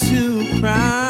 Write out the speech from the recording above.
to cry.